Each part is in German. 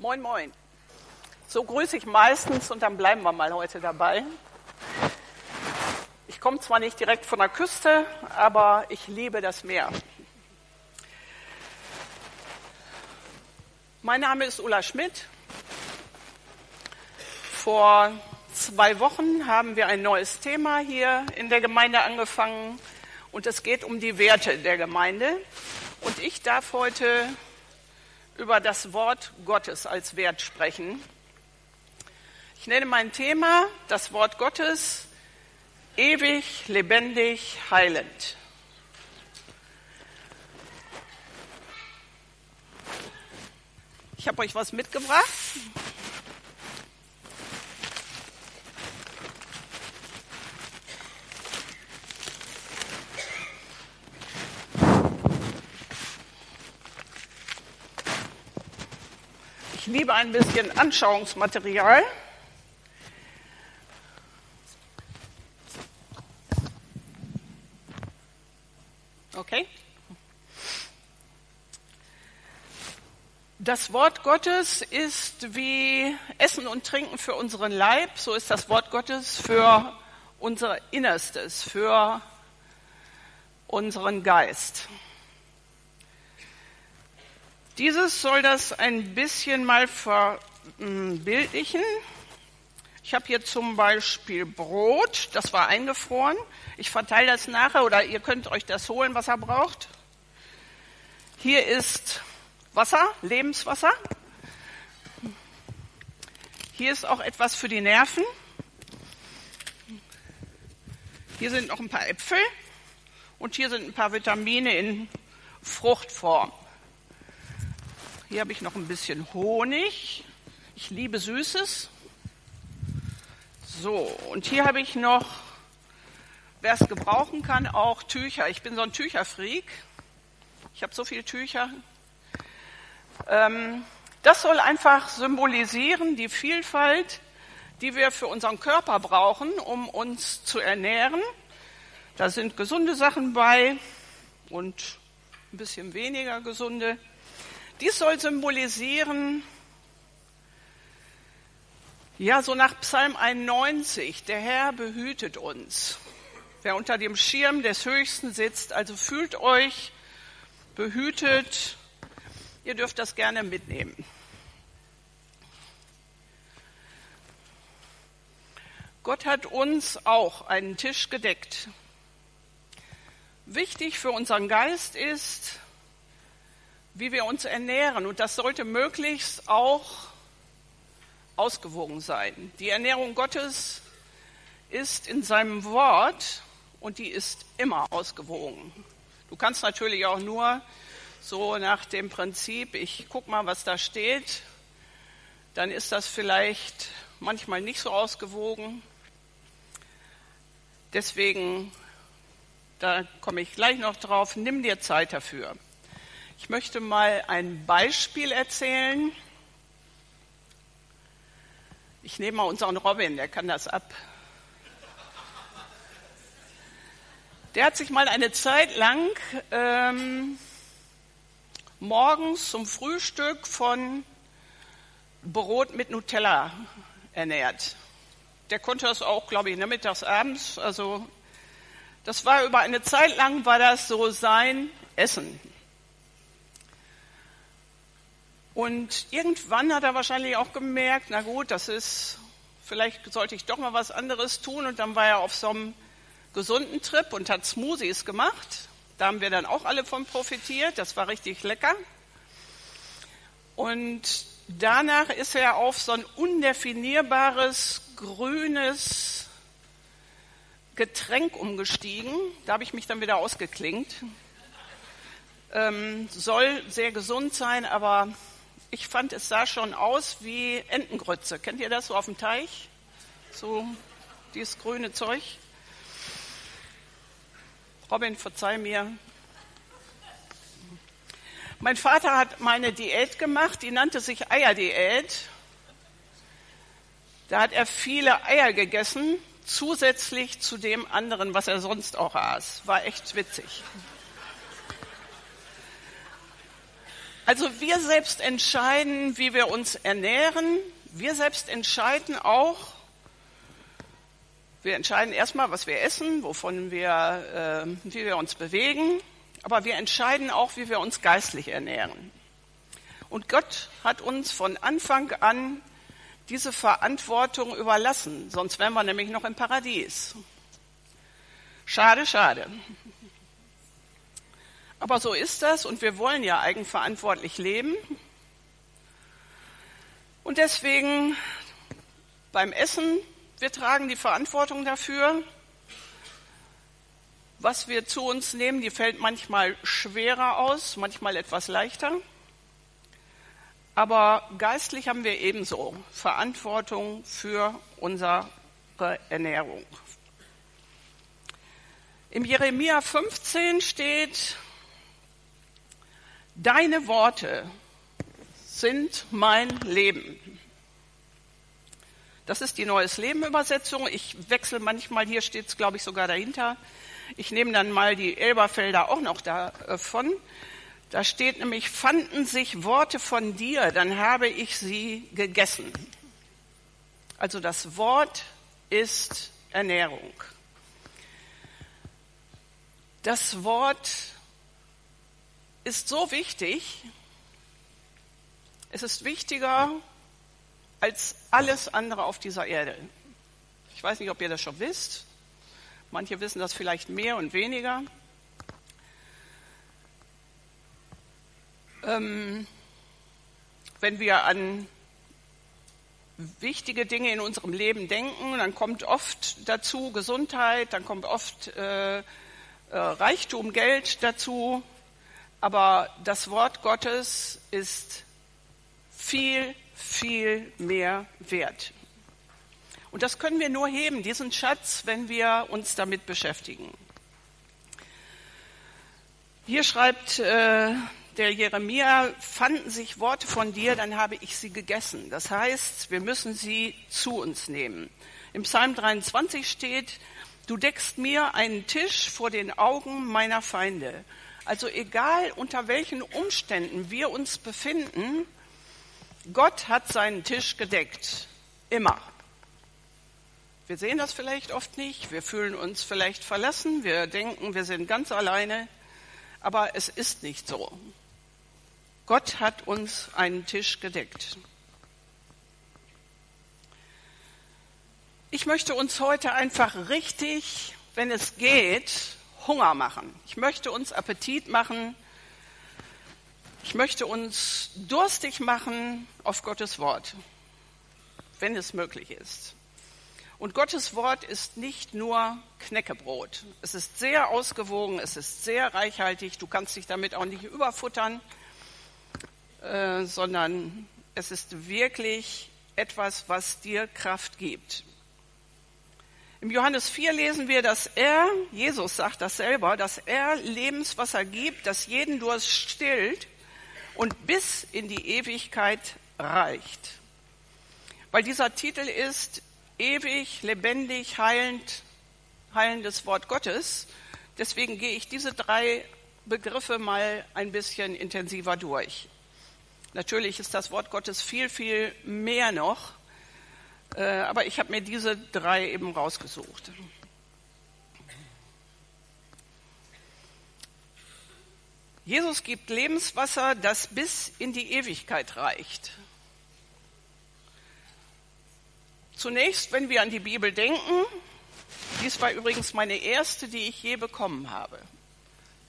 Moin, moin. So grüße ich meistens und dann bleiben wir mal heute dabei. Ich komme zwar nicht direkt von der Küste, aber ich liebe das Meer. Mein Name ist Ulla Schmidt. Vor zwei Wochen haben wir ein neues Thema hier in der Gemeinde angefangen und es geht um die Werte der Gemeinde. Und ich darf heute über das Wort Gottes als Wert sprechen. Ich nenne mein Thema das Wort Gottes ewig, lebendig, heilend. Ich habe euch was mitgebracht. Liebe ein bisschen Anschauungsmaterial. Okay. Das Wort Gottes ist wie Essen und Trinken für unseren Leib, so ist das Wort Gottes für unser Innerstes, für unseren Geist. Dieses soll das ein bisschen mal verbildlichen. Ich habe hier zum Beispiel Brot, das war eingefroren. Ich verteile das nachher oder ihr könnt euch das holen, was ihr braucht. Hier ist Wasser, Lebenswasser. Hier ist auch etwas für die Nerven. Hier sind noch ein paar Äpfel und hier sind ein paar Vitamine in Fruchtform. Hier habe ich noch ein bisschen Honig. Ich liebe Süßes. So, und hier habe ich noch, wer es gebrauchen kann, auch Tücher. Ich bin so ein Tücherfreak. Ich habe so viele Tücher. Ähm, das soll einfach symbolisieren die Vielfalt, die wir für unseren Körper brauchen, um uns zu ernähren. Da sind gesunde Sachen bei und ein bisschen weniger gesunde. Dies soll symbolisieren, ja, so nach Psalm 91, der Herr behütet uns. Wer unter dem Schirm des Höchsten sitzt, also fühlt euch behütet. Ihr dürft das gerne mitnehmen. Gott hat uns auch einen Tisch gedeckt. Wichtig für unseren Geist ist, wie wir uns ernähren. Und das sollte möglichst auch ausgewogen sein. Die Ernährung Gottes ist in seinem Wort und die ist immer ausgewogen. Du kannst natürlich auch nur so nach dem Prinzip, ich guck mal, was da steht, dann ist das vielleicht manchmal nicht so ausgewogen. Deswegen, da komme ich gleich noch drauf, nimm dir Zeit dafür. Ich möchte mal ein Beispiel erzählen. Ich nehme mal unseren Robin, der kann das ab. Der hat sich mal eine Zeit lang ähm, morgens zum Frühstück von Brot mit Nutella ernährt. Der konnte das auch, glaube ich, nachmittags, abends. Also das war über eine Zeit lang war das so sein Essen. Und irgendwann hat er wahrscheinlich auch gemerkt, na gut, das ist, vielleicht sollte ich doch mal was anderes tun. Und dann war er auf so einem gesunden Trip und hat Smoothies gemacht. Da haben wir dann auch alle von profitiert. Das war richtig lecker. Und danach ist er auf so ein undefinierbares, grünes Getränk umgestiegen. Da habe ich mich dann wieder ausgeklingt. Ähm, soll sehr gesund sein, aber ich fand, es sah schon aus wie Entengrütze. Kennt ihr das so auf dem Teich? So dieses grüne Zeug. Robin, verzeih mir. Mein Vater hat meine Diät gemacht, die nannte sich Eierdiät. Da hat er viele Eier gegessen, zusätzlich zu dem anderen, was er sonst auch aß. War echt witzig. Also wir selbst entscheiden, wie wir uns ernähren. Wir selbst entscheiden auch, wir entscheiden erstmal, was wir essen, wovon wir, äh, wie wir uns bewegen, aber wir entscheiden auch, wie wir uns geistlich ernähren. Und Gott hat uns von Anfang an diese Verantwortung überlassen, sonst wären wir nämlich noch im Paradies. Schade, schade. Aber so ist das und wir wollen ja eigenverantwortlich leben. Und deswegen beim Essen, wir tragen die Verantwortung dafür. Was wir zu uns nehmen, die fällt manchmal schwerer aus, manchmal etwas leichter. Aber geistlich haben wir ebenso Verantwortung für unsere Ernährung. Im Jeremia 15 steht, Deine Worte sind mein Leben. Das ist die Neues Leben Übersetzung. Ich wechsle manchmal, hier steht es, glaube ich, sogar dahinter. Ich nehme dann mal die Elberfelder auch noch davon. Da steht nämlich, fanden sich Worte von dir, dann habe ich sie gegessen. Also das Wort ist Ernährung. Das Wort ist so wichtig. Es ist wichtiger als alles andere auf dieser Erde. Ich weiß nicht, ob ihr das schon wisst. Manche wissen das vielleicht mehr und weniger. Ähm, wenn wir an wichtige Dinge in unserem Leben denken, dann kommt oft dazu Gesundheit, dann kommt oft äh, äh, Reichtum, Geld dazu, aber das Wort Gottes ist viel, viel mehr wert. Und das können wir nur heben, diesen Schatz, wenn wir uns damit beschäftigen. Hier schreibt äh, der Jeremia, fanden sich Worte von dir, dann habe ich sie gegessen. Das heißt, wir müssen sie zu uns nehmen. Im Psalm 23 steht, du deckst mir einen Tisch vor den Augen meiner Feinde. Also egal unter welchen Umständen wir uns befinden, Gott hat seinen Tisch gedeckt. Immer. Wir sehen das vielleicht oft nicht, wir fühlen uns vielleicht verlassen, wir denken, wir sind ganz alleine, aber es ist nicht so. Gott hat uns einen Tisch gedeckt. Ich möchte uns heute einfach richtig, wenn es geht, Hunger machen. Ich möchte uns Appetit machen. Ich möchte uns durstig machen auf Gottes Wort, wenn es möglich ist. Und Gottes Wort ist nicht nur Knäckebrot. Es ist sehr ausgewogen, es ist sehr reichhaltig. Du kannst dich damit auch nicht überfuttern, äh, sondern es ist wirklich etwas, was dir Kraft gibt. Im Johannes 4 lesen wir, dass er, Jesus sagt das selber, dass er Lebenswasser gibt, das jeden Durst stillt und bis in die Ewigkeit reicht. Weil dieser Titel ist ewig, lebendig, heilend, heilendes Wort Gottes. Deswegen gehe ich diese drei Begriffe mal ein bisschen intensiver durch. Natürlich ist das Wort Gottes viel, viel mehr noch. Äh, aber ich habe mir diese drei eben rausgesucht. Jesus gibt Lebenswasser, das bis in die Ewigkeit reicht. Zunächst, wenn wir an die Bibel denken, dies war übrigens meine erste, die ich je bekommen habe.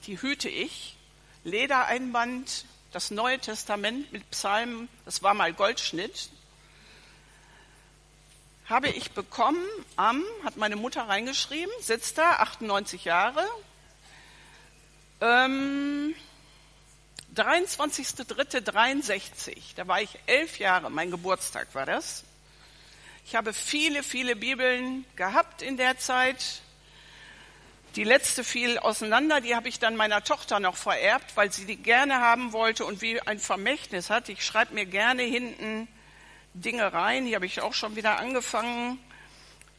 Die hüte ich, Ledereinband, das Neue Testament mit Psalmen, das war mal Goldschnitt, habe ich bekommen am, hat meine Mutter reingeschrieben, sitzt da, 98 Jahre, ähm, 23.03.63, da war ich elf Jahre, mein Geburtstag war das. Ich habe viele, viele Bibeln gehabt in der Zeit. Die letzte fiel auseinander, die habe ich dann meiner Tochter noch vererbt, weil sie die gerne haben wollte und wie ein Vermächtnis hat. Ich schreibe mir gerne hinten Dinge rein. Hier habe ich auch schon wieder angefangen,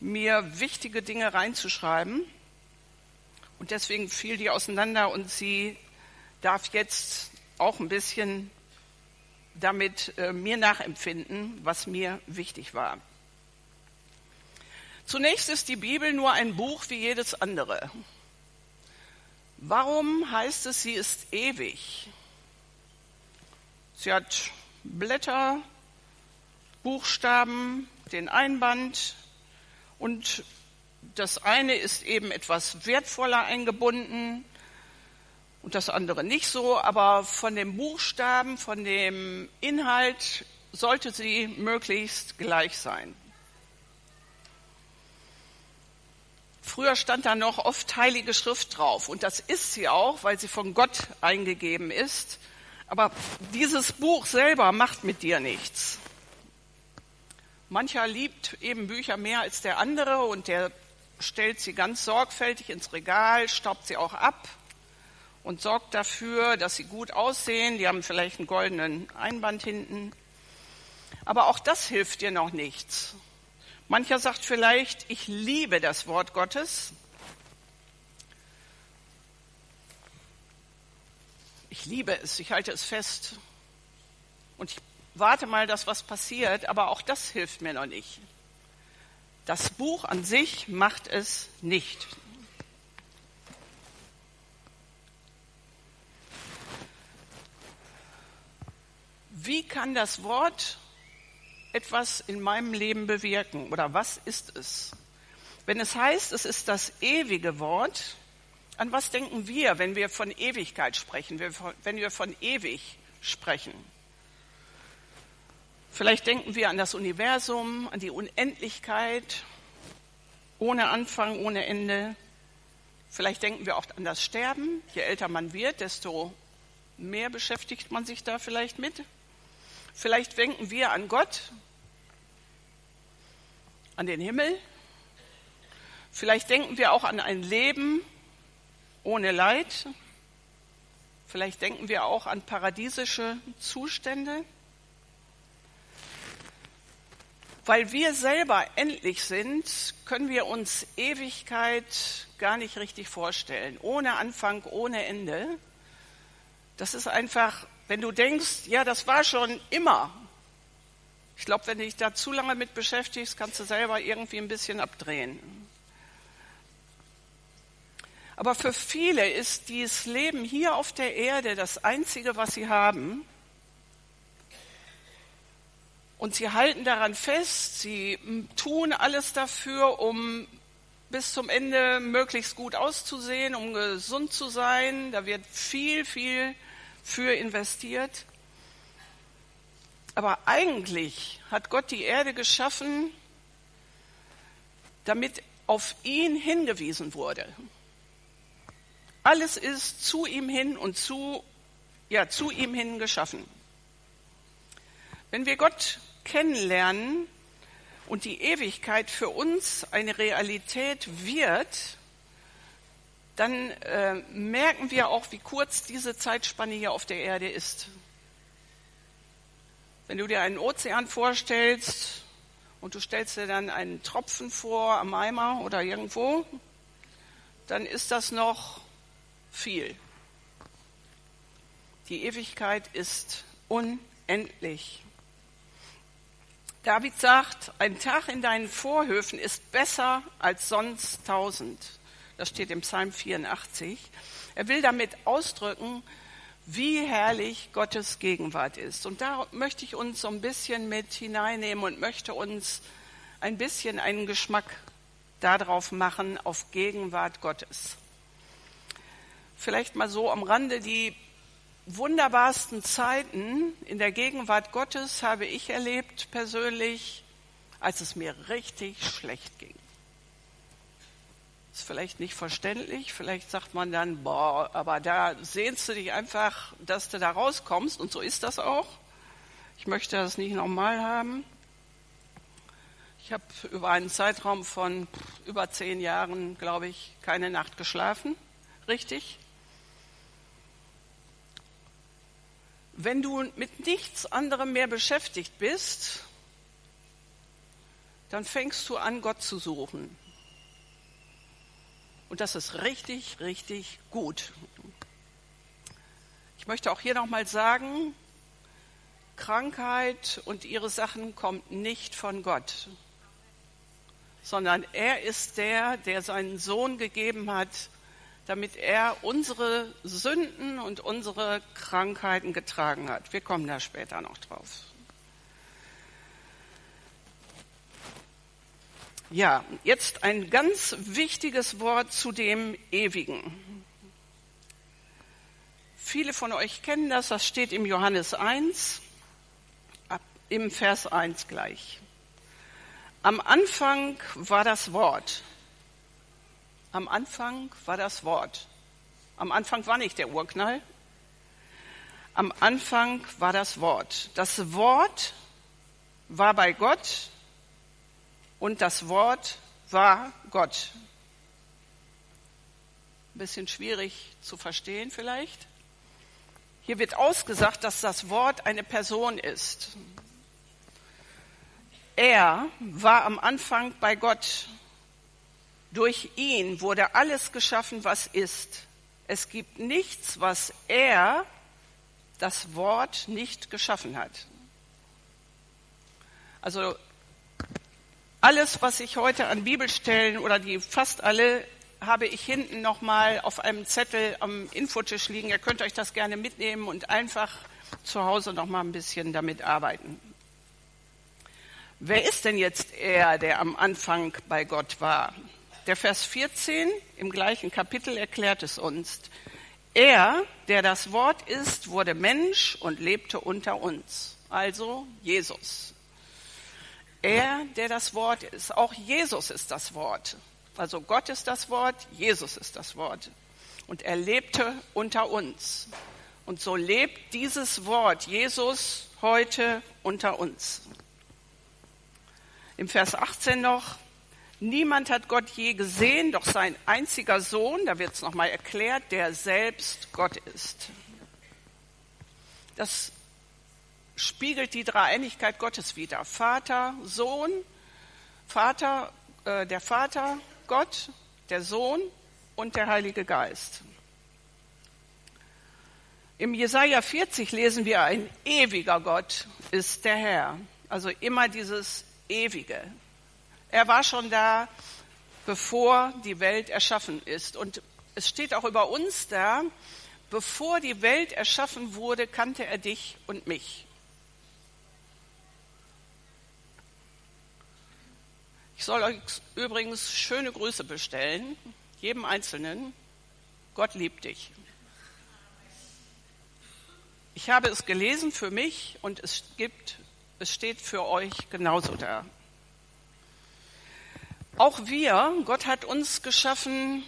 mir wichtige Dinge reinzuschreiben. Und deswegen fiel die auseinander und sie darf jetzt auch ein bisschen damit äh, mir nachempfinden, was mir wichtig war. Zunächst ist die Bibel nur ein Buch wie jedes andere. Warum heißt es, sie ist ewig? Sie hat Blätter, Buchstaben, den Einband und das eine ist eben etwas wertvoller eingebunden und das andere nicht so, aber von dem Buchstaben, von dem Inhalt sollte sie möglichst gleich sein. Früher stand da noch oft Heilige Schrift drauf und das ist sie auch, weil sie von Gott eingegeben ist. Aber dieses Buch selber macht mit dir nichts. Mancher liebt eben Bücher mehr als der andere und der stellt sie ganz sorgfältig ins Regal, staubt sie auch ab und sorgt dafür, dass sie gut aussehen. Die haben vielleicht einen goldenen Einband hinten. Aber auch das hilft dir noch nichts. Mancher sagt vielleicht, ich liebe das Wort Gottes. Ich liebe es, ich halte es fest. Und ich warte mal, dass was passiert, aber auch das hilft mir noch nicht. Das Buch an sich macht es nicht. Wie kann das Wort etwas in meinem Leben bewirken? Oder was ist es? Wenn es heißt, es ist das ewige Wort, an was denken wir, wenn wir von Ewigkeit sprechen, wenn wir von ewig sprechen? Vielleicht denken wir an das Universum, an die Unendlichkeit, ohne Anfang, ohne Ende. Vielleicht denken wir auch an das Sterben. Je älter man wird, desto mehr beschäftigt man sich da vielleicht mit. Vielleicht denken wir an Gott, an den Himmel. Vielleicht denken wir auch an ein Leben ohne Leid. Vielleicht denken wir auch an paradiesische Zustände. Weil wir selber endlich sind, können wir uns Ewigkeit gar nicht richtig vorstellen. Ohne Anfang, ohne Ende. Das ist einfach, wenn du denkst, ja, das war schon immer. Ich glaube, wenn du dich da zu lange mit beschäftigst, kannst du selber irgendwie ein bisschen abdrehen. Aber für viele ist dieses Leben hier auf der Erde das Einzige, was sie haben. Und sie halten daran fest, sie tun alles dafür, um bis zum Ende möglichst gut auszusehen, um gesund zu sein. Da wird viel, viel für investiert. Aber eigentlich hat Gott die Erde geschaffen, damit auf ihn hingewiesen wurde. Alles ist zu ihm hin und zu, ja, zu ihm hin geschaffen. Wenn wir Gott kennenlernen und die Ewigkeit für uns eine Realität wird, dann äh, merken wir auch, wie kurz diese Zeitspanne hier auf der Erde ist. Wenn du dir einen Ozean vorstellst und du stellst dir dann einen Tropfen vor am Eimer oder irgendwo, dann ist das noch viel. Die Ewigkeit ist unendlich. David sagt, ein Tag in deinen Vorhöfen ist besser als sonst tausend. Das steht im Psalm 84. Er will damit ausdrücken, wie herrlich Gottes Gegenwart ist. Und da möchte ich uns so ein bisschen mit hineinnehmen und möchte uns ein bisschen einen Geschmack darauf machen, auf Gegenwart Gottes. Vielleicht mal so am Rande die wunderbarsten Zeiten in der Gegenwart Gottes habe ich erlebt persönlich, als es mir richtig schlecht ging. Ist vielleicht nicht verständlich, vielleicht sagt man dann, boah, aber da sehnst du dich einfach, dass du da rauskommst und so ist das auch. Ich möchte das nicht nochmal haben. Ich habe über einen Zeitraum von über zehn Jahren, glaube ich, keine Nacht geschlafen, richtig. Wenn du mit nichts anderem mehr beschäftigt bist, dann fängst du an, Gott zu suchen. Und das ist richtig, richtig gut. Ich möchte auch hier nochmal sagen, Krankheit und ihre Sachen kommt nicht von Gott, sondern er ist der, der seinen Sohn gegeben hat, damit er unsere Sünden und unsere Krankheiten getragen hat. Wir kommen da später noch drauf. Ja, jetzt ein ganz wichtiges Wort zu dem Ewigen. Viele von euch kennen das, das steht im Johannes 1, im Vers 1 gleich. Am Anfang war das Wort. Am Anfang war das Wort. Am Anfang war nicht der Urknall. Am Anfang war das Wort. Das Wort war bei Gott und das Wort war Gott. Ein bisschen schwierig zu verstehen vielleicht. Hier wird ausgesagt, dass das Wort eine Person ist. Er war am Anfang bei Gott. Durch ihn wurde alles geschaffen, was ist. Es gibt nichts, was er, das Wort, nicht geschaffen hat. Also alles, was ich heute an Bibelstellen oder die fast alle habe ich hinten nochmal auf einem Zettel am Infotisch liegen. Ihr könnt euch das gerne mitnehmen und einfach zu Hause nochmal ein bisschen damit arbeiten. Wer ist denn jetzt er, der am Anfang bei Gott war? Der Vers 14 im gleichen Kapitel erklärt es uns. Er, der das Wort ist, wurde Mensch und lebte unter uns. Also Jesus. Er, der das Wort ist. Auch Jesus ist das Wort. Also Gott ist das Wort, Jesus ist das Wort. Und er lebte unter uns. Und so lebt dieses Wort Jesus heute unter uns. Im Vers 18 noch, niemand hat Gott je gesehen, doch sein einziger Sohn, da wird es nochmal erklärt, der selbst Gott ist. Das spiegelt die Dreieinigkeit Gottes wider. Vater, Sohn, Vater, äh, der Vater, Gott, der Sohn und der Heilige Geist. Im Jesaja 40 lesen wir, ein ewiger Gott ist der Herr. Also immer dieses Ewige. Er war schon da, bevor die Welt erschaffen ist. Und es steht auch über uns da, bevor die Welt erschaffen wurde, kannte er dich und mich. Ich soll euch übrigens schöne Grüße bestellen, jedem Einzelnen. Gott liebt dich. Ich habe es gelesen für mich und es gibt, es steht für euch genauso da. Auch wir, Gott hat uns geschaffen,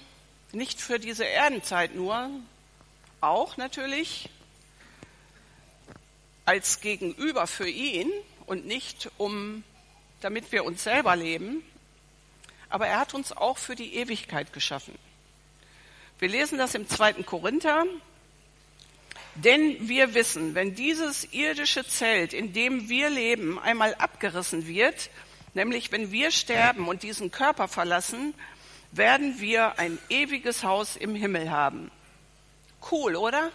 nicht für diese Erdenzeit nur, auch natürlich als Gegenüber für ihn und nicht um damit wir uns selber leben, aber er hat uns auch für die Ewigkeit geschaffen. Wir lesen das im zweiten Korinther. Denn wir wissen, wenn dieses irdische Zelt, in dem wir leben, einmal abgerissen wird, nämlich wenn wir sterben und diesen Körper verlassen, werden wir ein ewiges Haus im Himmel haben. Cool, oder?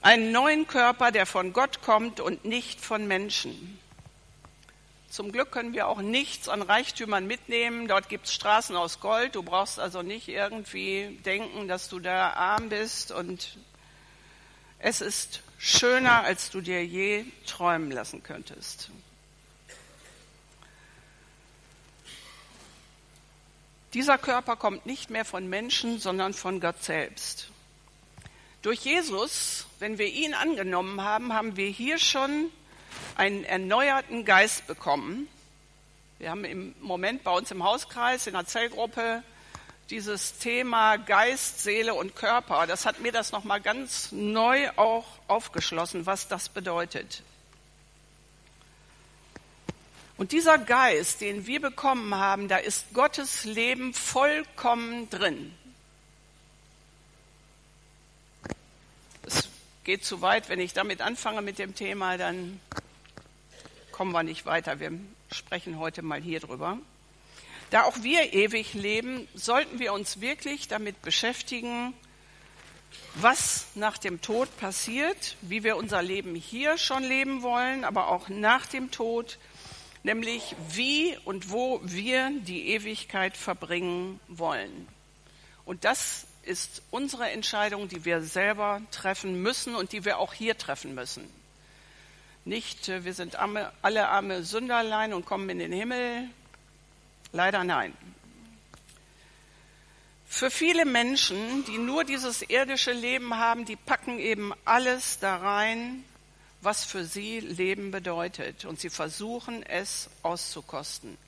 Einen neuen Körper, der von Gott kommt und nicht von Menschen. Zum Glück können wir auch nichts an Reichtümern mitnehmen. Dort gibt es Straßen aus Gold. Du brauchst also nicht irgendwie denken, dass du da arm bist. Und es ist schöner, als du dir je träumen lassen könntest. Dieser Körper kommt nicht mehr von Menschen, sondern von Gott selbst. Durch Jesus, wenn wir ihn angenommen haben, haben wir hier schon einen erneuerten Geist bekommen. Wir haben im Moment bei uns im Hauskreis, in der Zellgruppe, dieses Thema Geist, Seele und Körper. Das hat mir das nochmal ganz neu auch aufgeschlossen, was das bedeutet. Und dieser Geist, den wir bekommen haben, da ist Gottes Leben vollkommen drin. Es geht zu weit, wenn ich damit anfange mit dem Thema, dann kommen wir nicht weiter. Wir sprechen heute mal hier drüber. Da auch wir ewig leben, sollten wir uns wirklich damit beschäftigen, was nach dem Tod passiert, wie wir unser Leben hier schon leben wollen, aber auch nach dem Tod, nämlich wie und wo wir die Ewigkeit verbringen wollen. Und das ist unsere Entscheidung, die wir selber treffen müssen und die wir auch hier treffen müssen. Nicht, äh, wir sind alle arme Sünderlein und kommen in den Himmel. Leider nein. Für viele Menschen, die nur dieses irdische Leben haben, die packen eben alles da rein, was für sie Leben bedeutet. Und sie versuchen es auszukosten.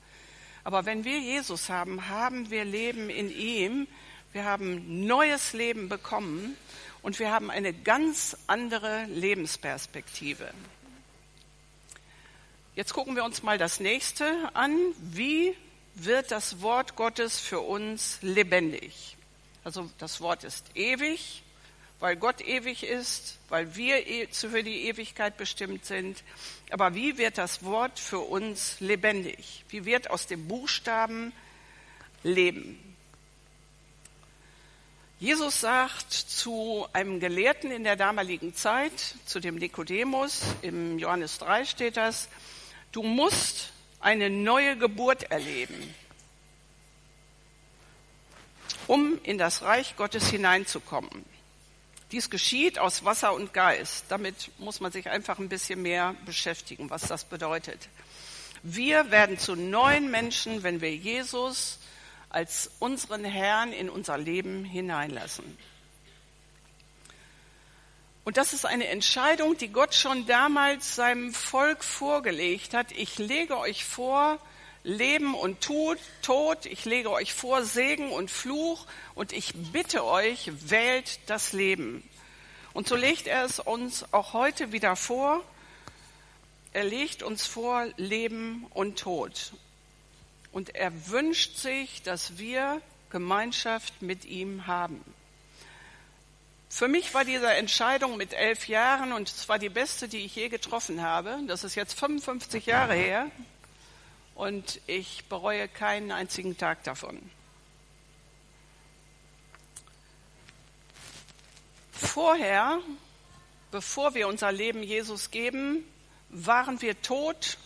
Aber wenn wir Jesus haben, haben wir Leben in ihm. Wir haben neues Leben bekommen und wir haben eine ganz andere Lebensperspektive. Jetzt gucken wir uns mal das nächste an. Wie wird das Wort Gottes für uns lebendig? Also das Wort ist ewig, weil Gott ewig ist, weil wir e, für die Ewigkeit bestimmt sind. Aber wie wird das Wort für uns lebendig? Wie wird aus dem Buchstaben Leben? Jesus sagt zu einem Gelehrten in der damaligen Zeit, zu dem Nikodemus, im Johannes 3 steht das, Du musst eine neue Geburt erleben, um in das Reich Gottes hineinzukommen. Dies geschieht aus Wasser und Geist. Damit muss man sich einfach ein bisschen mehr beschäftigen, was das bedeutet. Wir werden zu neuen Menschen, wenn wir Jesus als unseren Herrn in unser Leben hineinlassen. Und das ist eine Entscheidung, die Gott schon damals seinem Volk vorgelegt hat. Ich lege euch vor Leben und Tod, Tod, ich lege euch vor Segen und Fluch und ich bitte euch, wählt das Leben. Und so legt er es uns auch heute wieder vor. Er legt uns vor Leben und Tod. Und er wünscht sich, dass wir Gemeinschaft mit ihm haben. Für mich war diese Entscheidung mit elf Jahren, und es war die beste, die ich je getroffen habe, das ist jetzt 55 Jahre her, und ich bereue keinen einzigen Tag davon. Vorher, bevor wir unser Leben Jesus geben, waren wir tot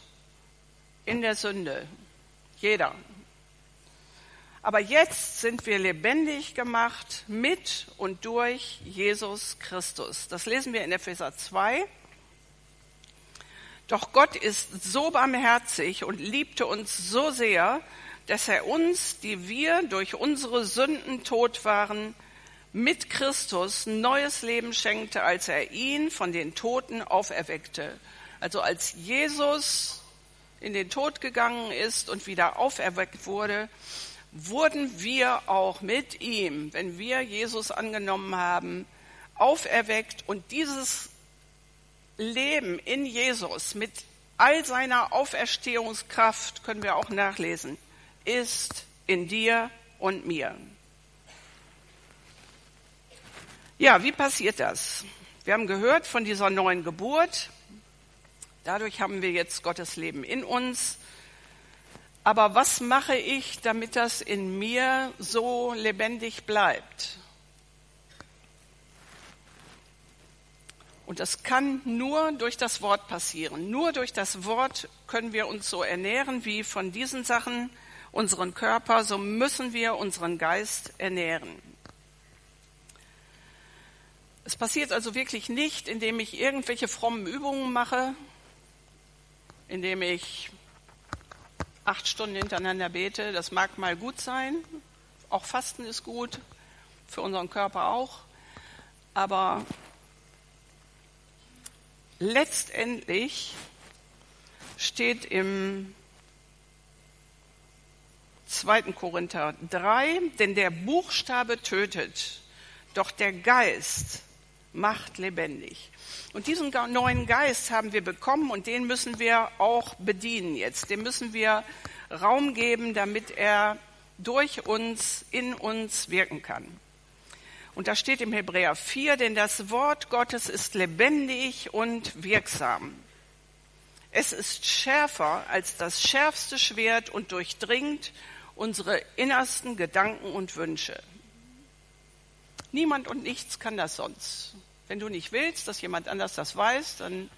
in der Sünde. Jeder. Aber jetzt sind wir lebendig gemacht mit und durch Jesus Christus. Das lesen wir in Epheser 2. Doch Gott ist so barmherzig und liebte uns so sehr, dass er uns, die wir durch unsere Sünden tot waren, mit Christus neues Leben schenkte, als er ihn von den Toten auferweckte. Also als Jesus in den Tod gegangen ist und wieder auferweckt wurde, wurden wir auch mit ihm, wenn wir Jesus angenommen haben, auferweckt und dieses Leben in Jesus mit all seiner Auferstehungskraft, können wir auch nachlesen, ist in dir und mir. Ja, wie passiert das? Wir haben gehört von dieser neuen Geburt. Dadurch haben wir jetzt Gottes Leben in uns. Aber was mache ich, damit das in mir so lebendig bleibt? Und das kann nur durch das Wort passieren. Nur durch das Wort können wir uns so ernähren wie von diesen Sachen unseren Körper, so müssen wir unseren Geist ernähren. Es passiert also wirklich nicht, indem ich irgendwelche frommen Übungen mache, indem ich acht Stunden hintereinander bete, das mag mal gut sein. Auch Fasten ist gut, für unseren Körper auch. Aber letztendlich steht im 2. Korinther 3, denn der Buchstabe tötet, doch der Geist macht lebendig. Und diesen neuen Geist haben wir bekommen und den müssen wir auch bedienen jetzt. Dem müssen wir Raum geben, damit er durch uns, in uns wirken kann. Und da steht im Hebräer 4, denn das Wort Gottes ist lebendig und wirksam. Es ist schärfer als das schärfste Schwert und durchdringt unsere innersten Gedanken und Wünsche. Niemand und nichts kann das sonst. Wenn du nicht willst, dass jemand anders das weiß, dann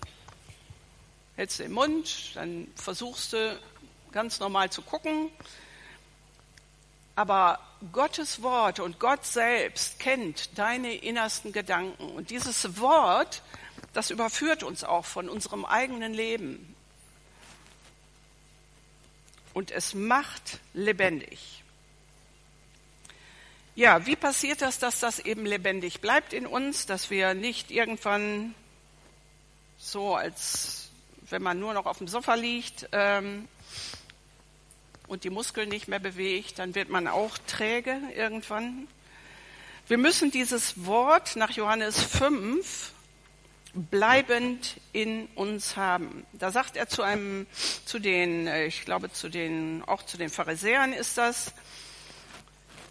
hältst du den Mund, dann versuchst du ganz normal zu gucken. Aber Gottes Wort und Gott selbst kennt deine innersten Gedanken. Und dieses Wort, das überführt uns auch von unserem eigenen Leben. Und es macht lebendig. Ja, wie passiert das, dass das eben lebendig bleibt in uns, dass wir nicht irgendwann so, als wenn man nur noch auf dem Sofa liegt ähm, und die Muskeln nicht mehr bewegt, dann wird man auch träge irgendwann. Wir müssen dieses Wort nach Johannes 5 bleibend in uns haben. Da sagt er zu einem, zu den, ich glaube, zu den, auch zu den Pharisäern ist das,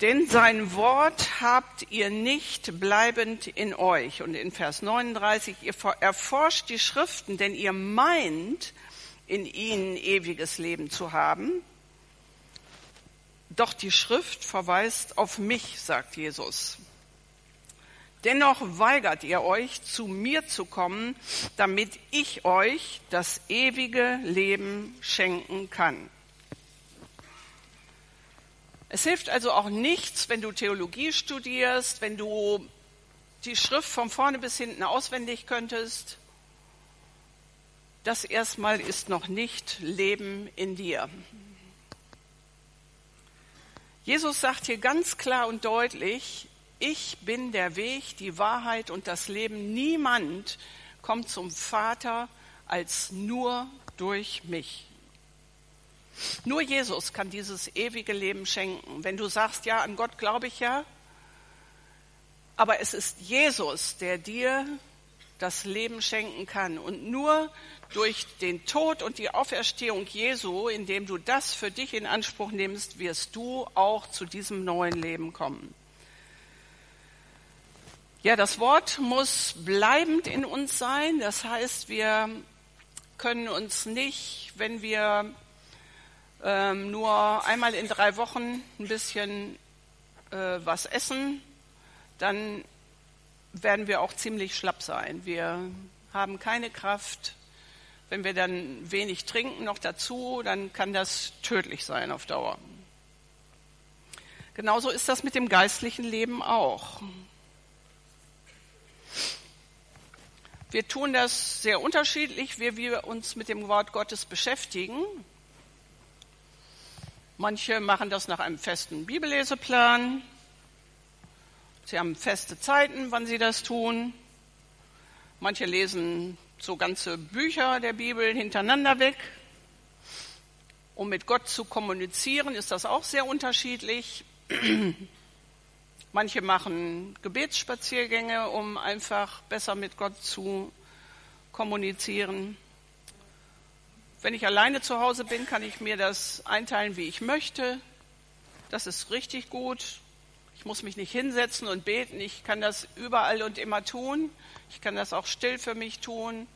denn sein Wort habt ihr nicht bleibend in euch. Und in Vers 39, ihr erforscht die Schriften, denn ihr meint, in ihnen ewiges Leben zu haben. Doch die Schrift verweist auf mich, sagt Jesus. Dennoch weigert ihr euch, zu mir zu kommen, damit ich euch das ewige Leben schenken kann. Es hilft also auch nichts, wenn du Theologie studierst, wenn du die Schrift von vorne bis hinten auswendig könntest. Das erstmal ist noch nicht Leben in dir. Jesus sagt hier ganz klar und deutlich, ich bin der Weg, die Wahrheit und das Leben. Niemand kommt zum Vater als nur durch mich. Nur Jesus kann dieses ewige Leben schenken. Wenn du sagst, ja, an Gott glaube ich ja, aber es ist Jesus, der dir das Leben schenken kann. Und nur durch den Tod und die Auferstehung Jesu, indem du das für dich in Anspruch nimmst, wirst du auch zu diesem neuen Leben kommen. Ja, das Wort muss bleibend in uns sein. Das heißt, wir können uns nicht, wenn wir ähm, nur einmal in drei Wochen ein bisschen äh, was essen, dann werden wir auch ziemlich schlapp sein. Wir haben keine Kraft. Wenn wir dann wenig trinken noch dazu, dann kann das tödlich sein auf Dauer. Genauso ist das mit dem geistlichen Leben auch. Wir tun das sehr unterschiedlich, wie wir uns mit dem Wort Gottes beschäftigen. Manche machen das nach einem festen Bibelleseplan. Sie haben feste Zeiten, wann sie das tun. Manche lesen so ganze Bücher der Bibel hintereinander weg. Um mit Gott zu kommunizieren, ist das auch sehr unterschiedlich. Manche machen Gebetsspaziergänge, um einfach besser mit Gott zu kommunizieren. Wenn ich alleine zu Hause bin, kann ich mir das einteilen, wie ich möchte. Das ist richtig gut. Ich muss mich nicht hinsetzen und beten. Ich kann das überall und immer tun. Ich kann das auch still für mich tun.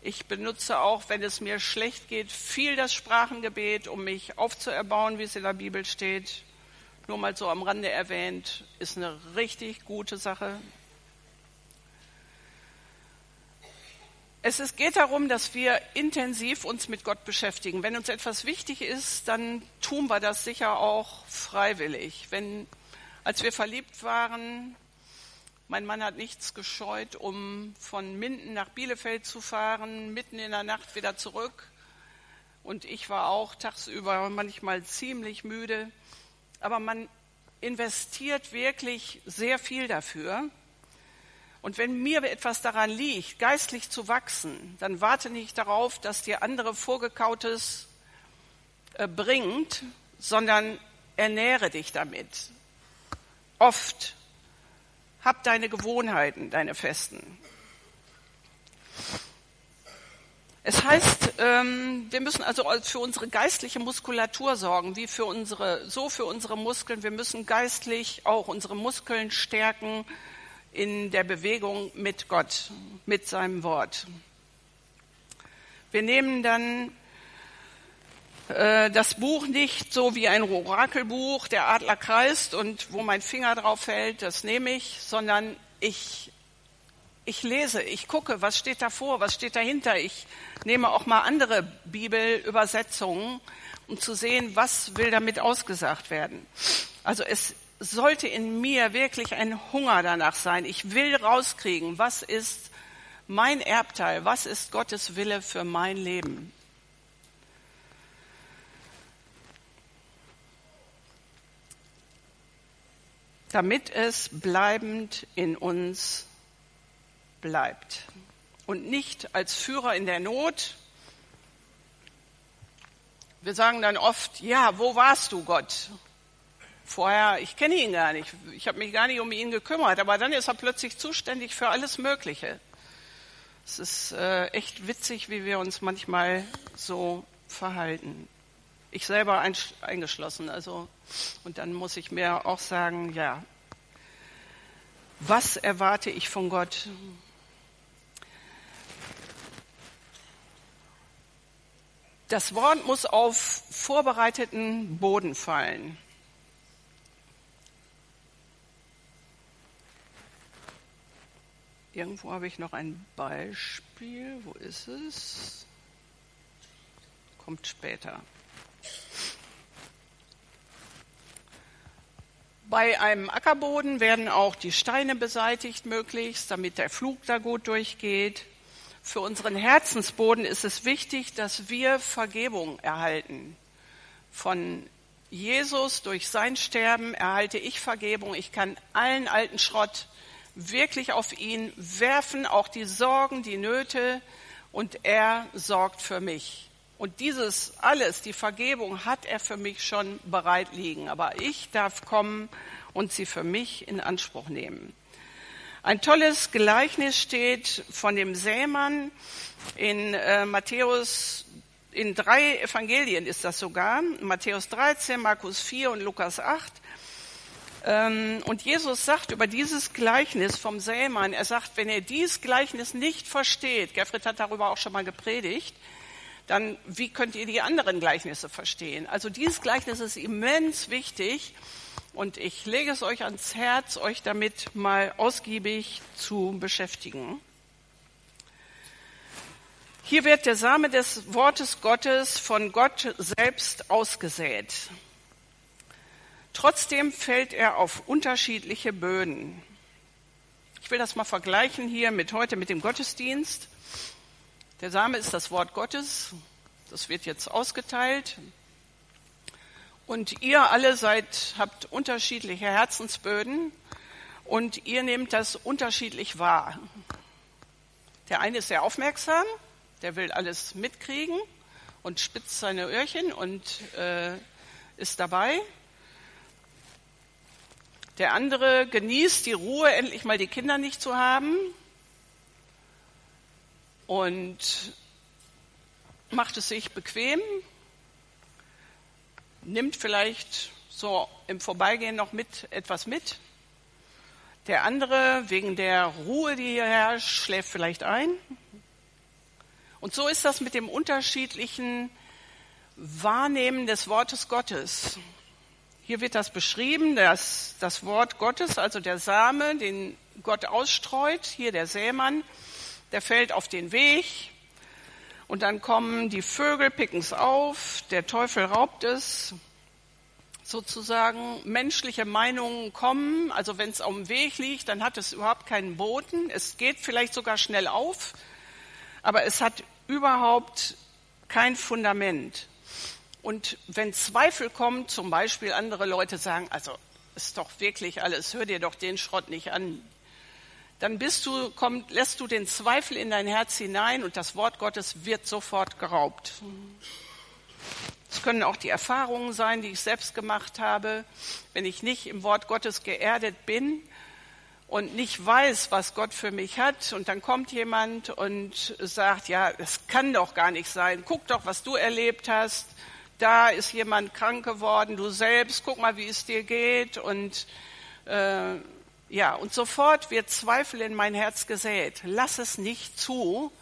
Ich benutze auch, wenn es mir schlecht geht, viel das Sprachengebet, um mich aufzuerbauen, wie es in der Bibel steht. Nur mal so am Rande erwähnt, ist eine richtig gute Sache. Es geht darum, dass wir intensiv uns mit Gott beschäftigen. Wenn uns etwas wichtig ist, dann tun wir das sicher auch freiwillig. Wenn, als wir verliebt waren, mein Mann hat nichts gescheut, um von Minden nach Bielefeld zu fahren, mitten in der Nacht wieder zurück. Und ich war auch tagsüber manchmal ziemlich müde. Aber man investiert wirklich sehr viel dafür. Und wenn mir etwas daran liegt, geistlich zu wachsen, dann warte nicht darauf, dass dir andere Vorgekautes äh, bringt, sondern ernähre dich damit. Oft hab deine Gewohnheiten, deine festen. Es heißt, ähm, wir müssen also für unsere geistliche Muskulatur sorgen, wie für unsere, so für unsere Muskeln. Wir müssen geistlich auch unsere Muskeln stärken, in der Bewegung mit Gott, mit seinem Wort. Wir nehmen dann das Buch nicht so wie ein Orakelbuch, der Adler kreist und wo mein Finger drauf fällt, das nehme ich, sondern ich, ich lese, ich gucke, was steht davor, was steht dahinter. Ich nehme auch mal andere Bibelübersetzungen, um zu sehen, was will damit ausgesagt werden. Also es sollte in mir wirklich ein Hunger danach sein. Ich will rauskriegen, was ist mein Erbteil, was ist Gottes Wille für mein Leben. Damit es bleibend in uns bleibt und nicht als Führer in der Not. Wir sagen dann oft, ja, wo warst du, Gott? Vorher, ich kenne ihn gar nicht, ich habe mich gar nicht um ihn gekümmert, aber dann ist er plötzlich zuständig für alles Mögliche. Es ist äh, echt witzig, wie wir uns manchmal so verhalten. Ich selber eingeschlossen, also und dann muss ich mir auch sagen, ja, was erwarte ich von Gott? Das Wort muss auf vorbereiteten Boden fallen. Irgendwo habe ich noch ein Beispiel. Wo ist es? Kommt später. Bei einem Ackerboden werden auch die Steine beseitigt möglichst, damit der Flug da gut durchgeht. Für unseren Herzensboden ist es wichtig, dass wir Vergebung erhalten. Von Jesus durch sein Sterben erhalte ich Vergebung. Ich kann allen alten Schrott wirklich auf ihn werfen, auch die Sorgen, die Nöte, und er sorgt für mich. Und dieses alles, die Vergebung, hat er für mich schon bereit liegen. Aber ich darf kommen und sie für mich in Anspruch nehmen. Ein tolles Gleichnis steht von dem Sämann in äh, Matthäus, in drei Evangelien ist das sogar, Matthäus 13, Markus 4 und Lukas 8. Ähm, und Jesus sagt über dieses Gleichnis vom Sämann, er sagt, wenn ihr dieses Gleichnis nicht versteht, Gerfried hat darüber auch schon mal gepredigt, dann wie könnt ihr die anderen Gleichnisse verstehen? Also dieses Gleichnis ist immens wichtig und ich lege es euch ans Herz, euch damit mal ausgiebig zu beschäftigen. Hier wird der Same des Wortes Gottes von Gott selbst ausgesät. Trotzdem fällt er auf unterschiedliche Böden. Ich will das mal vergleichen hier mit heute mit dem Gottesdienst. Der Same ist das Wort Gottes. Das wird jetzt ausgeteilt. Und ihr alle seid, habt unterschiedliche Herzensböden und ihr nehmt das unterschiedlich wahr. Der eine ist sehr aufmerksam, der will alles mitkriegen und spitzt seine Öhrchen und äh, ist dabei. Der andere genießt die Ruhe, endlich mal die Kinder nicht zu haben und macht es sich bequem, nimmt vielleicht so im Vorbeigehen noch mit etwas mit. Der andere, wegen der Ruhe, die hier herrscht, schläft vielleicht ein. Und so ist das mit dem unterschiedlichen Wahrnehmen des Wortes Gottes. Hier wird das beschrieben, dass das Wort Gottes, also der Same, den Gott ausstreut, hier der Sämann, der fällt auf den Weg und dann kommen die Vögel, picken es auf, der Teufel raubt es, sozusagen menschliche Meinungen kommen, also wenn es auf dem Weg liegt, dann hat es überhaupt keinen Boden, es geht vielleicht sogar schnell auf, aber es hat überhaupt kein Fundament. Und wenn Zweifel kommen, zum Beispiel andere Leute sagen, also ist doch wirklich alles, hör dir doch den Schrott nicht an, dann bist du, komm, lässt du den Zweifel in dein Herz hinein und das Wort Gottes wird sofort geraubt. Es können auch die Erfahrungen sein, die ich selbst gemacht habe. Wenn ich nicht im Wort Gottes geerdet bin und nicht weiß, was Gott für mich hat, und dann kommt jemand und sagt, ja, das kann doch gar nicht sein. Guck doch, was du erlebt hast. Da ist jemand krank geworden, du selbst, guck mal, wie es dir geht. Und äh, ja, und sofort wird Zweifel in mein Herz gesät. Lass es nicht zu,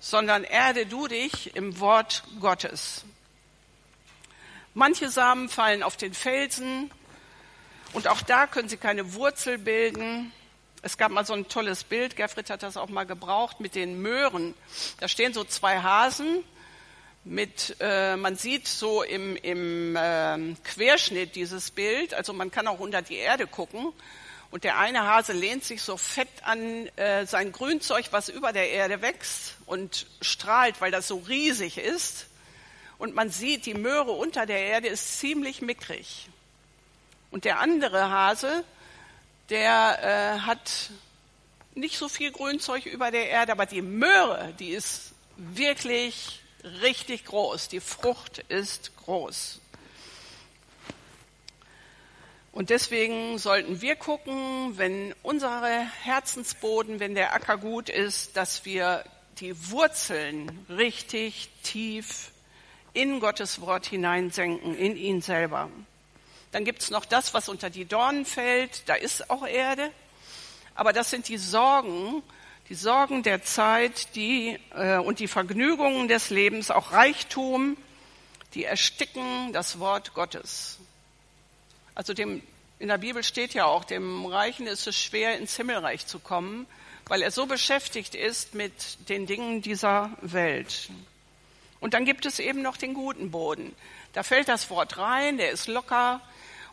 sondern erde du dich im Wort Gottes. Manche Samen fallen auf den Felsen und auch da können sie keine Wurzel bilden. Es gab mal so ein tolles Bild, Gerfried hat das auch mal gebraucht, mit den Möhren. Da stehen so zwei Hasen mit, äh, man sieht so im, im äh, Querschnitt dieses Bild, also man kann auch unter die Erde gucken. Und der eine Hase lehnt sich so fett an äh, sein Grünzeug, was über der Erde wächst und strahlt, weil das so riesig ist. Und man sieht, die Möhre unter der Erde ist ziemlich mickrig. Und der andere Hase, der äh, hat nicht so viel Grünzeug über der Erde, aber die Möhre, die ist wirklich richtig groß. Die Frucht ist groß. Und deswegen sollten wir gucken, wenn unsere Herzensboden, wenn der Acker gut ist, dass wir die Wurzeln richtig tief in Gottes Wort hineinsenken, in ihn selber. Dann gibt es noch das, was unter die Dornen fällt, da ist auch Erde. Aber das sind die Sorgen, die Sorgen der Zeit die, äh, und die Vergnügungen des Lebens, auch Reichtum, die ersticken das Wort Gottes. Also dem, in der Bibel steht ja auch, dem Reichen ist es schwer, ins Himmelreich zu kommen, weil er so beschäftigt ist mit den Dingen dieser Welt. Und dann gibt es eben noch den guten Boden. Da fällt das Wort rein, der ist locker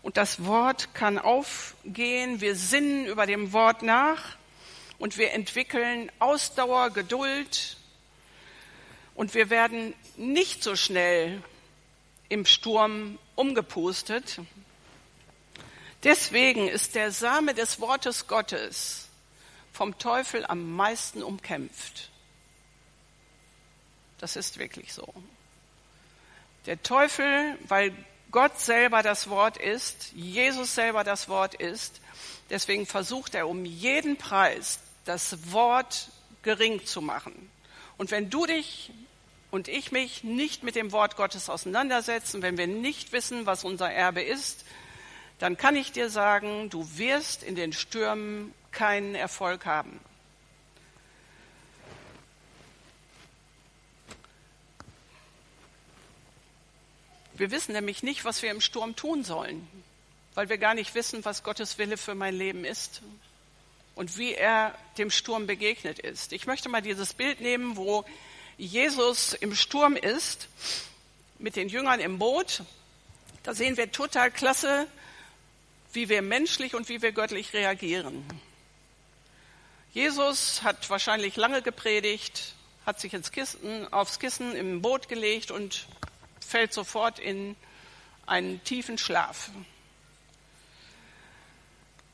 und das Wort kann aufgehen. Wir sinnen über dem Wort nach und wir entwickeln Ausdauer, Geduld und wir werden nicht so schnell im Sturm umgepustet, Deswegen ist der Same des Wortes Gottes vom Teufel am meisten umkämpft. Das ist wirklich so. Der Teufel, weil Gott selber das Wort ist, Jesus selber das Wort ist, deswegen versucht er um jeden Preis, das Wort gering zu machen. Und wenn du dich und ich mich nicht mit dem Wort Gottes auseinandersetzen, wenn wir nicht wissen, was unser Erbe ist, dann kann ich dir sagen, du wirst in den Stürmen keinen Erfolg haben. Wir wissen nämlich nicht, was wir im Sturm tun sollen, weil wir gar nicht wissen, was Gottes Wille für mein Leben ist und wie er dem Sturm begegnet ist. Ich möchte mal dieses Bild nehmen, wo Jesus im Sturm ist, mit den Jüngern im Boot. Da sehen wir total klasse, wie wir menschlich und wie wir göttlich reagieren. Jesus hat wahrscheinlich lange gepredigt, hat sich ins Kissen, aufs Kissen im Boot gelegt und fällt sofort in einen tiefen Schlaf.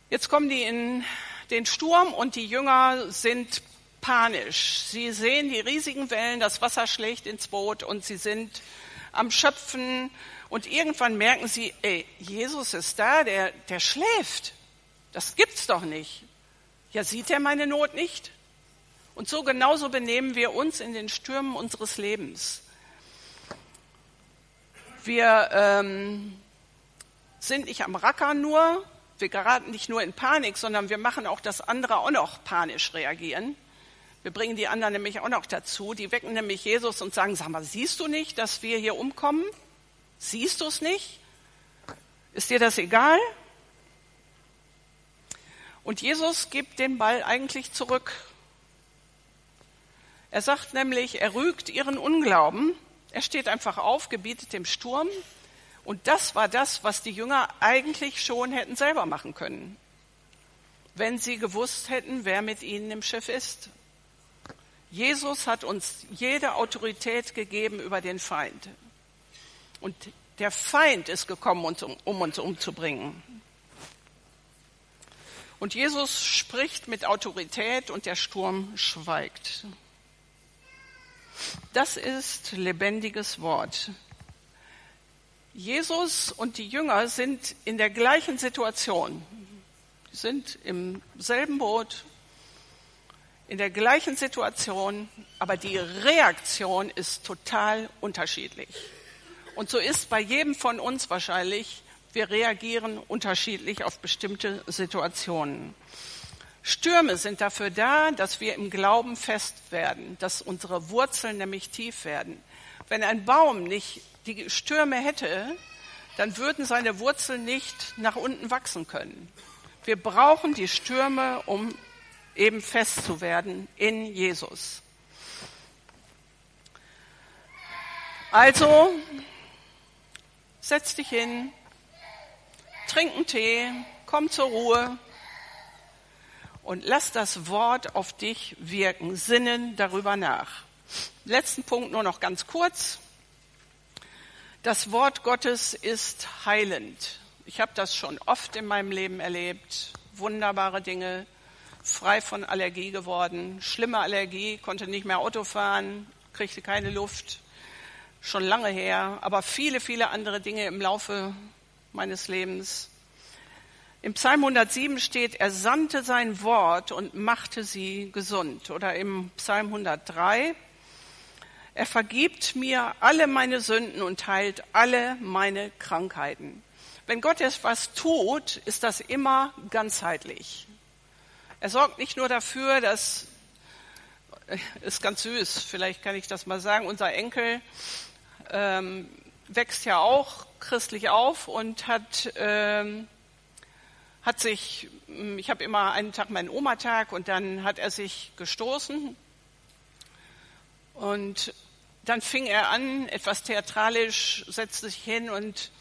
Jetzt kommen die in den Sturm und die Jünger sind panisch. Sie sehen die riesigen Wellen, das Wasser schlägt ins Boot und sie sind am Schöpfen und irgendwann merken sie, ey, Jesus ist da, der, der schläft. Das gibt's doch nicht. Ja, sieht er meine Not nicht? Und so genauso benehmen wir uns in den Stürmen unseres Lebens. Wir ähm, sind nicht am Rackern nur, wir geraten nicht nur in Panik, sondern wir machen auch, dass andere auch noch panisch reagieren. Wir bringen die anderen nämlich auch noch dazu. Die wecken nämlich Jesus und sagen, sag mal, siehst du nicht, dass wir hier umkommen? Siehst du es nicht? Ist dir das egal? Und Jesus gibt den Ball eigentlich zurück. Er sagt nämlich, er rügt ihren Unglauben. Er steht einfach auf, gebietet dem Sturm. Und das war das, was die Jünger eigentlich schon hätten selber machen können, wenn sie gewusst hätten, wer mit ihnen im Schiff ist. Jesus hat uns jede Autorität gegeben über den Feind. Und der Feind ist gekommen, um uns umzubringen. Und Jesus spricht mit Autorität und der Sturm schweigt. Das ist lebendiges Wort. Jesus und die Jünger sind in der gleichen Situation, Sie sind im selben Boot, in der gleichen Situation, aber die Reaktion ist total unterschiedlich. Und so ist bei jedem von uns wahrscheinlich, wir reagieren unterschiedlich auf bestimmte Situationen. Stürme sind dafür da, dass wir im Glauben fest werden, dass unsere Wurzeln nämlich tief werden. Wenn ein Baum nicht die Stürme hätte, dann würden seine Wurzeln nicht nach unten wachsen können. Wir brauchen die Stürme, um eben fest zu werden in Jesus. Also, setz dich hin, trink einen Tee, komm zur Ruhe. Und lass das Wort auf dich wirken, sinnen darüber nach. Letzten Punkt nur noch ganz kurz. Das Wort Gottes ist heilend. Ich habe das schon oft in meinem Leben erlebt. Wunderbare Dinge, frei von Allergie geworden, schlimme Allergie, konnte nicht mehr Auto fahren, kriegte keine Luft, schon lange her, aber viele, viele andere Dinge im Laufe meines Lebens. Im Psalm 107 steht, er sandte sein Wort und machte sie gesund. Oder im Psalm 103, er vergibt mir alle meine Sünden und heilt alle meine Krankheiten. Wenn Gott etwas tut, ist das immer ganzheitlich. Er sorgt nicht nur dafür, dass, äh, ist ganz süß, vielleicht kann ich das mal sagen, unser Enkel ähm, wächst ja auch christlich auf und hat, ähm, hat sich, ich habe immer einen Tag meinen Oma-Tag und dann hat er sich gestoßen und dann fing er an, etwas theatralisch, setzte sich hin und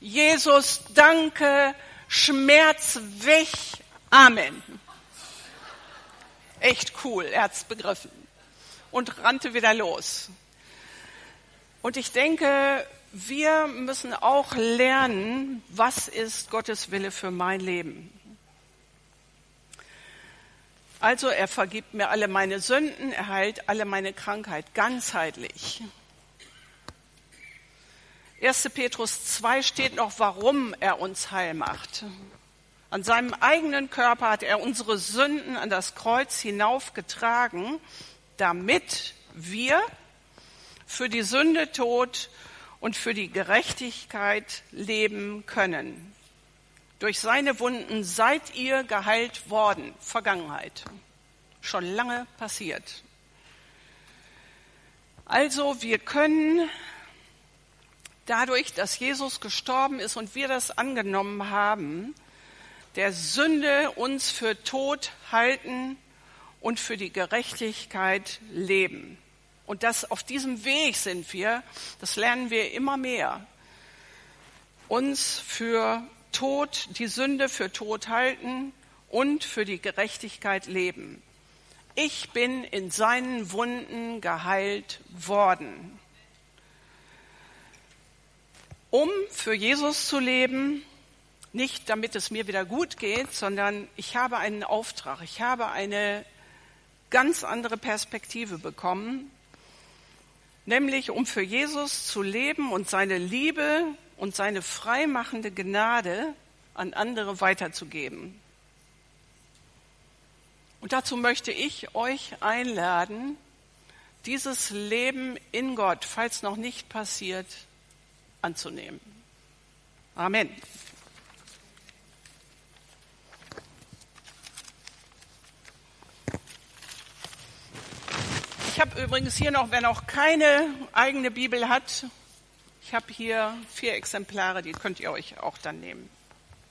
Jesus, danke, Schmerz weg, Amen. Echt cool, er hat's begriffen und rannte wieder los. Und ich denke, wir müssen auch lernen, was ist Gottes Wille für mein Leben. Also er vergibt mir alle meine Sünden, er heilt alle meine Krankheit, ganzheitlich. 1. Petrus 2 steht noch, warum er uns heil macht. An seinem eigenen Körper hat er unsere Sünden an das Kreuz hinaufgetragen, damit wir für die Sünde tot und für die Gerechtigkeit leben können. Durch seine Wunden seid ihr geheilt worden. Vergangenheit. Schon lange passiert. Also wir können dadurch, dass Jesus gestorben ist und wir das angenommen haben, der Sünde uns für tot halten und für die Gerechtigkeit leben. Und das auf diesem Weg sind wir, das lernen wir immer mehr, uns für Tod, die Sünde für tot halten und für die Gerechtigkeit leben. Ich bin in seinen Wunden geheilt worden. Um für Jesus zu leben, nicht damit es mir wieder gut geht, sondern ich habe einen Auftrag, ich habe eine ganz andere Perspektive bekommen, nämlich um für Jesus zu leben und seine Liebe und seine freimachende Gnade an andere weiterzugeben. Und dazu möchte ich euch einladen, dieses Leben in Gott, falls noch nicht passiert, anzunehmen. Amen. Ich habe übrigens hier noch, wer noch keine eigene Bibel hat, ich habe hier vier Exemplare, die könnt ihr euch auch dann nehmen.